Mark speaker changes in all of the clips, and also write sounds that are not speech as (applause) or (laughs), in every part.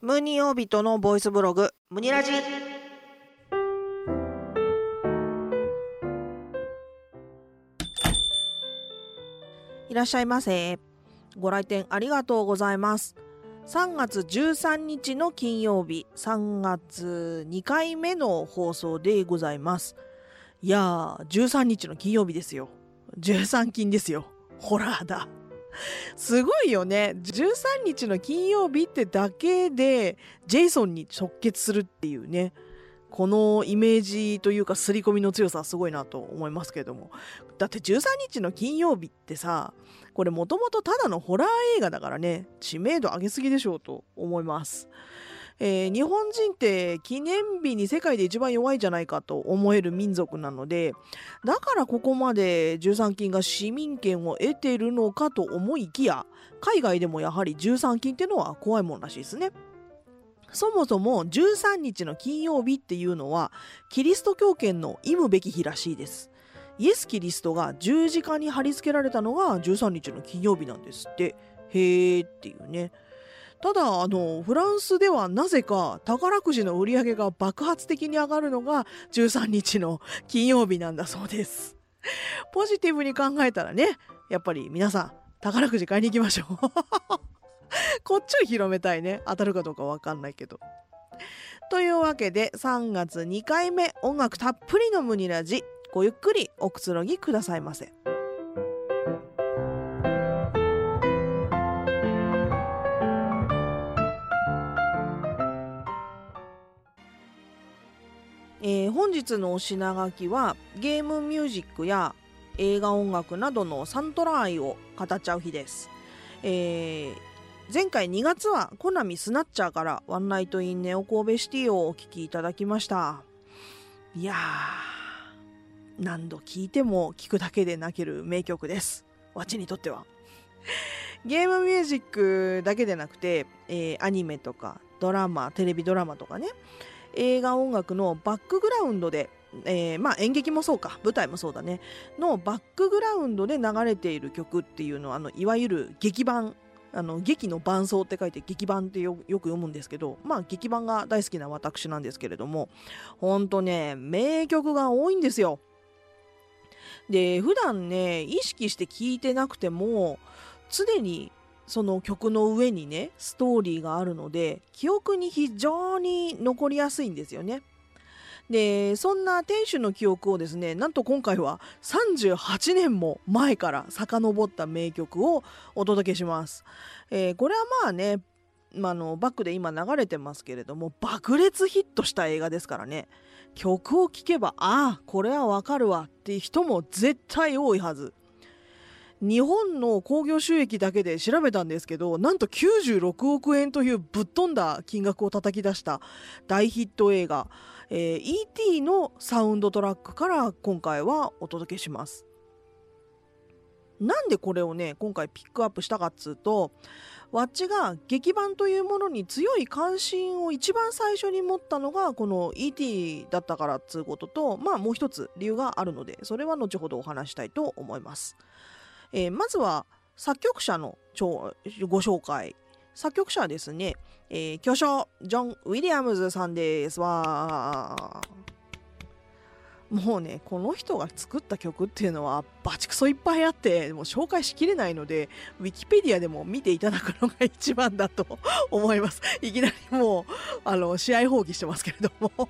Speaker 1: ムニオービトのボイスブログ、ムニラジ。いらっしゃいませ。ご来店ありがとうございます。3月13日の金曜日、3月2回目の放送でございます。いやー、13日の金曜日ですよ。13金ですよ。ホラーだ。すごいよね。13日の金曜日ってだけで、ジェイソンに直結するっていうね。このイメージというか、刷り込みの強さはすごいなと思いますけれども。だって13日の金曜日ってさ、これもともとただのホラー映画だからね、知名度上げすぎでしょうと思います。えー日本人って記念日に世界で一番弱いじゃないかと思える民族なので、だからここまで13金が市民権を得てるのかと思いきや、海外でもやはり13金っていうのは怖いもんらしいですね。そもそも13日の金曜日っていうのは、キリスト教圏の忌むべき日らしいです。イエス・キリストが十字架に貼り付けられたのが13日の金曜日なんですって。へーっていうね。ただ、あの、フランスではなぜか宝くじの売り上げが爆発的に上がるのが13日の金曜日なんだそうです。(laughs) ポジティブに考えたらね、やっぱり皆さん、宝くじ買いに行きましょう。(laughs) こっちを広めたいね。当たるかどうかわかんないけど。というわけで、3月2回目、音楽たっぷりのムニラジ。ごゆっくりおくつろぎくださいませ。本日のお品書きはゲームミュージックや映画音楽などのサントラ愛を語っちゃう日です。えー前回2月はコナミスナッチャーからワンナイトインネオ神戸シティをお聴きいただきました。いやー、何度聴いても聴くだけで泣ける名曲です。わちにとっては。ゲームミュージックだけでなくて、えーアニメとかドラマ、テレビドラマとかね、映画音楽のバックグラウンドで、えーまあ演劇もそうか、舞台もそうだね、のバックグラウンドで流れている曲っていうのは、あの、いわゆる劇版、あの、劇の伴奏って書いて劇版ってよく読むんですけど、まあ劇版が大好きな私なんですけれども、ほんとね、名曲が多いんですよ。で、普段ね、意識して聴いてなくても、常にその曲の上にね、ストーリーがあるので、記憶に非常に残りやすいんですよね。で、そんな店主の記憶をですね、なんと今回は38年も前から遡った名曲をお届けします。えーこれはまあね、まあ、あの、バックで今流れてますけれども、爆裂ヒットした映画ですからね。曲を聴けば、ああ、これはわかるわっていう人も絶対多いはず。日本の興行収益だけで調べたんですけど、なんと96億円というぶっ飛んだ金額を叩き出した大ヒット映画、えー E.T. のサウンドトラックから今回はお届けします。なんでこれをね、今回ピックアップしたかっつうと、わっちが劇版というものに強い関心を一番最初に持ったのがこの E.T. だったからっつうことと、まあもう一つ理由があるので、それは後ほどお話したいと思います。えーまずは作曲者のご紹介。作曲者はですね、えー巨匠、ジョン・ウィリアムズさんです。わ。もうね、この人が作った曲っていうのはバチクソいっぱいあって、もう紹介しきれないので、ウィキペディアでも見ていただくのが一番だと (laughs) 思います。いきなりもう、あの、試合放棄してますけれども。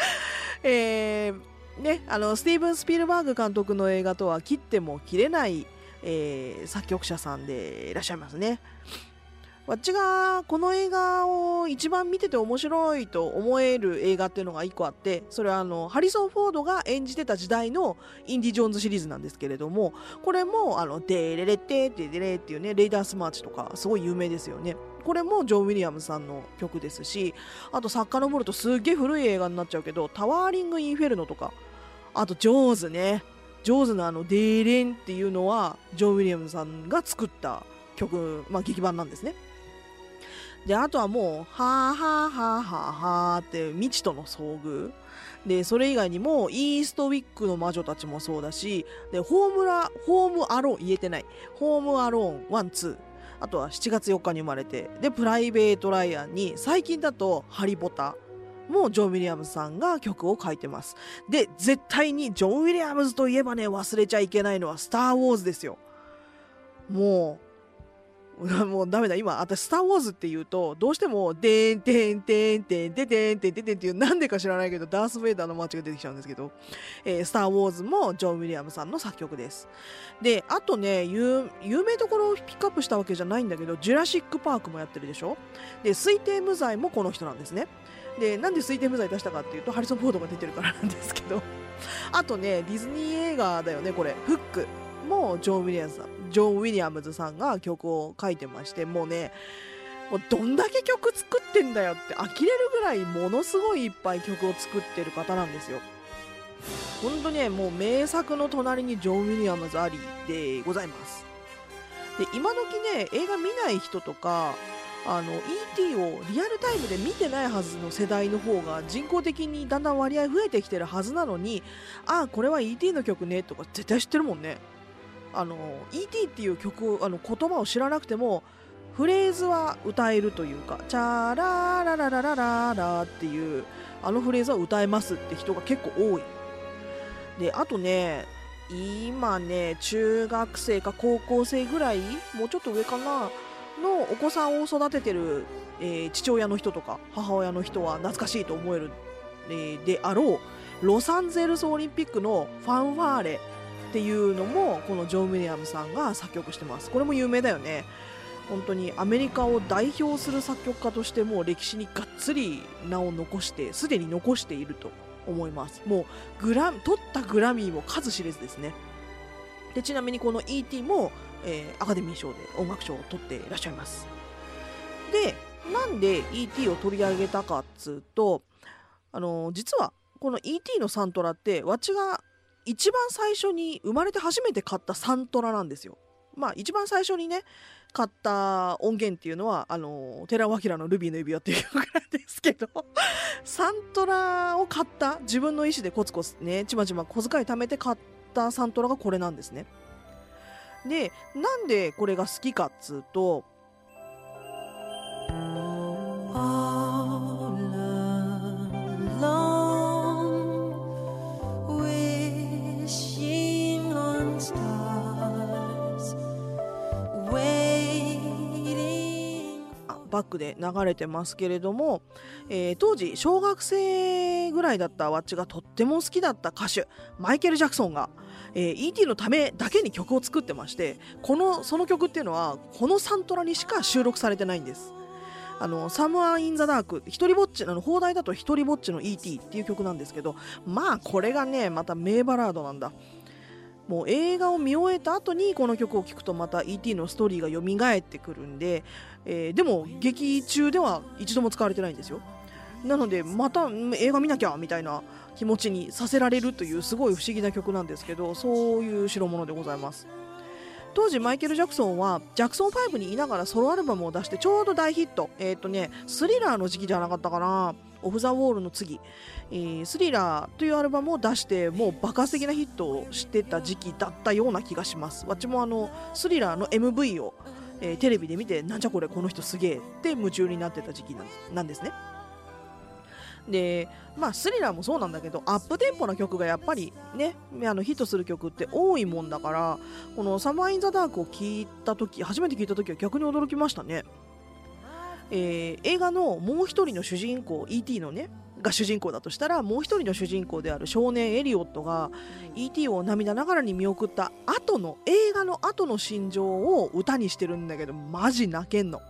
Speaker 1: (laughs) えーね、あの、スティーブン・スピルバーグ監督の映画とは切っても切れない、えー作曲者さんでいらっしゃいますね。わっちがこの映画を一番見てて面白いと思える映画っていうのが一個あって、それはあの、ハリソン・フォードが演じてた時代のインディ・ジョーンズシリーズなんですけれども、これもあの、デレレテってデレっていうね、レイダースマーチとかすごい有名ですよね。これもジョン・ウィリアムさんの曲ですし、あと遡るとすっげえ古い映画になっちゃうけど、タワーリング・インフェルノとか、あとジョーズね。ジョーズのあの、デーレンっていうのは、ジョン・ウィリアムさんが作った曲、まあ劇伴なんですね。で、あとはもう、はーはーはーはーはーって未知との遭遇。で、それ以外にも、イーストウィックの魔女たちもそうだし、で、ホームラ、ホームアローン、言えてない。ホームアローン、 One、Two。あとは7月4日に生まれてでプライベート・ライアンに最近だと「ハリ・ポタ」もジョン・ウィリアムズさんが曲を書いてます。で絶対にジョン・ウィリアムズといえばね忘れちゃいけないのは「スター・ウォーズ」ですよ。もう (laughs) もうダメだ。今私「スター・ウォーズ」って言うとどうしても「でんてんてんてんてんてんてんてんてん」っていうなんでか知らないけどダース・ベイダーのマーチが出てきちゃうんですけど「えー、スター・ウォーズ」もジョン・ウィリアムさんの作曲です。であとね有名どころをピックアップしたわけじゃないんだけど「ジュラシック・パーク」もやってるでしょ？で推定無罪もこの人なんですね。でなんで推定無罪出したかっていうとハリソン・フォードが出てるからなんですけど。あとねディズニー映画だよねこれ「フック」もジョン・ウィリアムズさんジョン・ウィリアムズさんが曲を書いてましてもうねもうどんだけ曲作ってんだよって呆れるぐらいものすごいいっぱい曲を作ってる方なんですよ。本当にねもう名作の隣にジョン・ウィリアムズありでございます。で今時ね映画見ない人とかあの ET をリアルタイムで見てないはずの世代の方が人工的にだんだん割合増えてきてるはずなのにああこれは ET の曲ねとか絶対知ってるもんね。あの E.T. っていう曲あの言葉を知らなくてもフレーズは歌えるというかチャラララララララっていうあのフレーズは歌えますって人が結構多いであとね今ね中学生か高校生ぐらいもうちょっと上かなのお子さんを育ててる、えー、父親の人とか母親の人は懐かしいと思える、えー、であろうロサンゼルスオリンピックのファンファーレっていうのもこのジョン・ウィリアムさんが作曲してますこれも有名だよね本当にアメリカを代表する作曲家としても歴史にがっつり名を残してすでに残していると思いますもうグラ取ったグラミーも数知れずですねでちなみにこの E.T. も、えー、アカデミー賞で音楽賞を取っていらっしゃいますでなんで E.T. を取り上げたかっつうとあの実はこの E.T. のサントラってわちが一番最初に生まれて初めて買ったサントラなんですよ。まあ一番最初にね買った音源っていうのはあの寺尾明の「ルビーの指輪」っていう曲なんですけどサントラを買った自分の意思でコツコツねちまちま小遣い貯めて買ったサントラがこれなんですね。でなんでこれが好きかっつうとバックで流れてますけれども、えー、当時小学生ぐらいだったわっちがとっても好きだった歌手マイケル・ジャクソンが、えー、E.T. のためだけに曲を作ってましてこのその曲っていうのはこのサントラにしか収録されてないんです。あのサムア・イン・ザ・ダーク一人ぼっちあの放題だと一人ぼっちの E.T. っていう曲なんですけどまあこれがねまた名バラードなんだもう映画を見終えた後にこの曲を聴くとまた E.T. のストーリーが蘇ってくるんで、えー、でも劇中では一度も使われてないんですよ。なのでまた映画見なきゃみたいな気持ちにさせられるというすごい不思議な曲なんですけどそういう代物でございます。当時マイケル・ジャクソンはジャクソン5にいながらソロアルバムを出してちょうど大ヒット。えっ、ー、とねスリラーの時期じゃなかったかな。オフ・ザ・ウォールの次、えー、スリラーというアルバムを出してもう爆発的なヒットをしてた時期だったような気がしますわっちもあのスリラーの MV をえー、テレビで見てなんじゃこれこの人すげえって夢中になってた時期なんですね。でまあスリラーもそうなんだけどアップテンポな曲がやっぱりねあのヒットする曲って多いもんだからこの「サマー・イン・ザ・ダーク」を聴いた時初めて聞いた時は逆に驚きましたね。えー、映画のもう一人の主人公 E.T. のねが主人公だとしたらもう一人の主人公である少年エリオットが E.T. を涙ながらに見送った後の映画の後の心情を歌にしてるんだけどマジ泣けんの。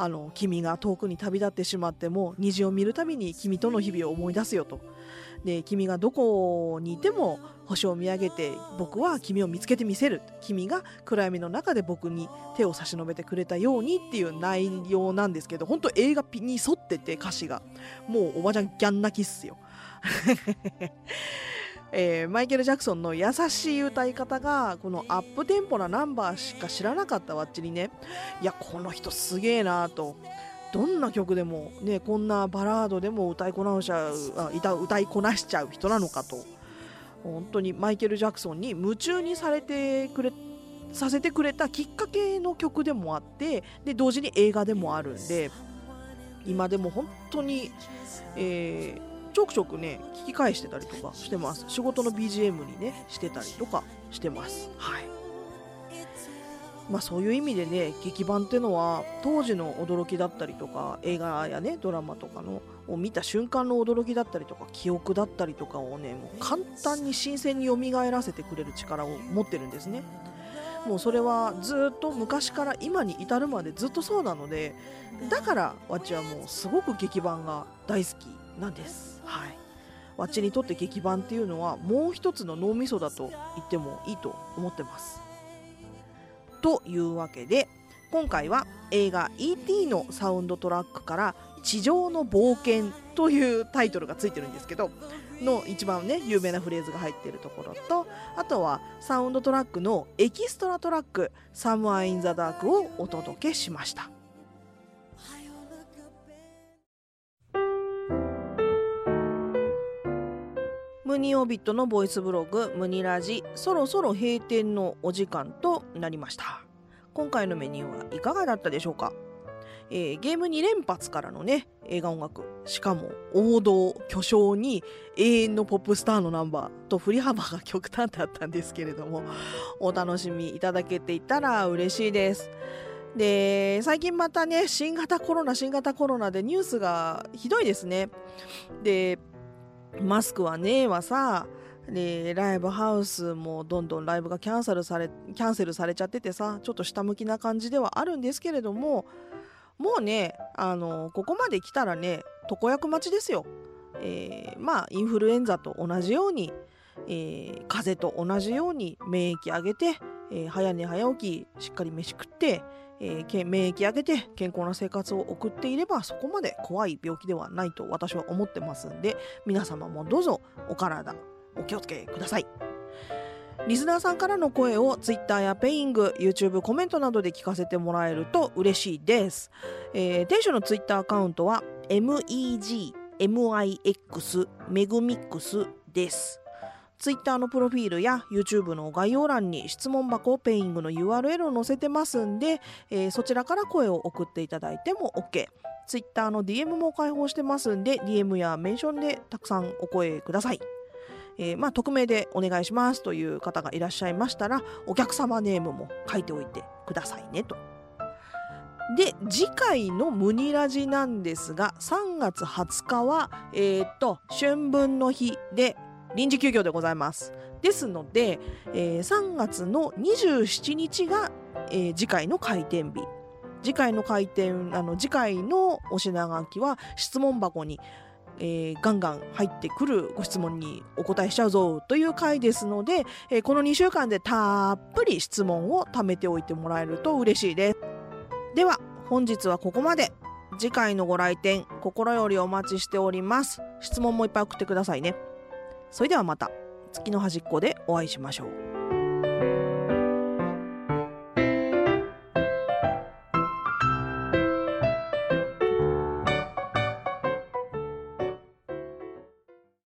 Speaker 1: あの君が遠くに旅立ってしまっても虹を見るたびに君との日々を思い出すよとで君がどこにいても星を見上げて僕は君を見つけてみせる。君が暗闇の中で僕に手を差し伸べてくれたようにっていう内容なんですけど本当映画に沿ってて歌詞が。もうおばちゃんギャン泣きっすよ。(laughs) えー、マイケル・ジャクソンの優しい歌い方がこのアップテンポなナンバーしか知らなかったわっちにね。いやこの人すげえなと。どんな曲でも、ね、こんなバラードでも歌いこなしちゃう歌いこなしちゃう人なのかと。本当にマイケル・ジャクソンに夢中にされてくれさせてくれたきっかけの曲でもあってで同時に映画でもあるんで今でも本当に、えー、ちょくちょくね聞き返してたりとかしてます。仕事の BGM にねしてたりとかしてます。はい。まあそういう意味でね劇版ってのは当時の驚きだったりとか映画やねドラマとかのを見た瞬間の驚きだったりとか記憶だったりとかをねもう簡単に新鮮に蘇らせてくれる力を持ってるんですね。もうそれはずっと昔から今に至るまでずっとそうなのでだからわちはもうすごく劇版が大好きなんです。はい。わちにとって劇伴っていうのはもう一つの脳みそだと言ってもいいと思ってます。というわけで今回は映画 E.T. のサウンドトラックから「地上の冒険」というタイトルがついてるんですけどの一番ね有名なフレーズが入ってるところとあとはサウンドトラックのエキストラトラック「 Someone in the Dark」をお届けしましたムニオビットのボイスブログムニラジそろそろ閉店のお時間となりました。今回のメニューはいかがだったでしょうか？えー、ゲーム2連発からのね映画音楽しかも王道巨匠に永遠のポップスターのナンバーと振り幅が極端だったんですけれどもお楽しみいただけていたら嬉しいです。で最近またね新型コロナ新型コロナでニュースがひどいですね。でマスクはねえわさでライブハウスもどんどんライブがキャンセルされキャンセルされちゃっててさちょっと下向きな感じではあるんですけれどももうねあのここまで来たらね床役待ちですよ。えー、まあインフルエンザと同じように、えー、風邪と同じように免疫上げて、えー、早寝早起きしっかり飯食って、えー、免疫上げて健康な生活を送っていればそこまで怖い病気ではないと私は思ってますんで皆様もどうぞお体お気をつけください。リスナーさんからの声を Twitter やペイング、YouTube コメントなどで聞かせてもらえると嬉しいです。えー、店主の Twitter アカウントは MEGMIX メグミックスです。Twitter のプロフィールや YouTube の概要欄に質問箱 Peing の URL を載せてますんで、えー、そちらから声を送っていただいても OK。Twitter の DM も開放してますんで DM やメンションでたくさんお声ください。えー、まあ、匿名でお願いしますという方がいらっしゃいましたらお客様ネームも書いておいてくださいねと。で次回のムニラジなんですが3月20日はえー、っと春分の日で臨時休業でございます。ですので、えー、3月の27日が、えー、次回の開店日。次回の開店あの次回のお品書きは質問箱にえー、ガンガン入ってくるご質問にお答えしちゃうぞという回ですので、えー、この2週間でたっぷり質問を貯めておいてもらえると嬉しいです。では本日はここまで。次回のご来店心よりお待ちしております。質問もいっぱい送ってくださいね。それではまた月の端っこでお会いしましょう。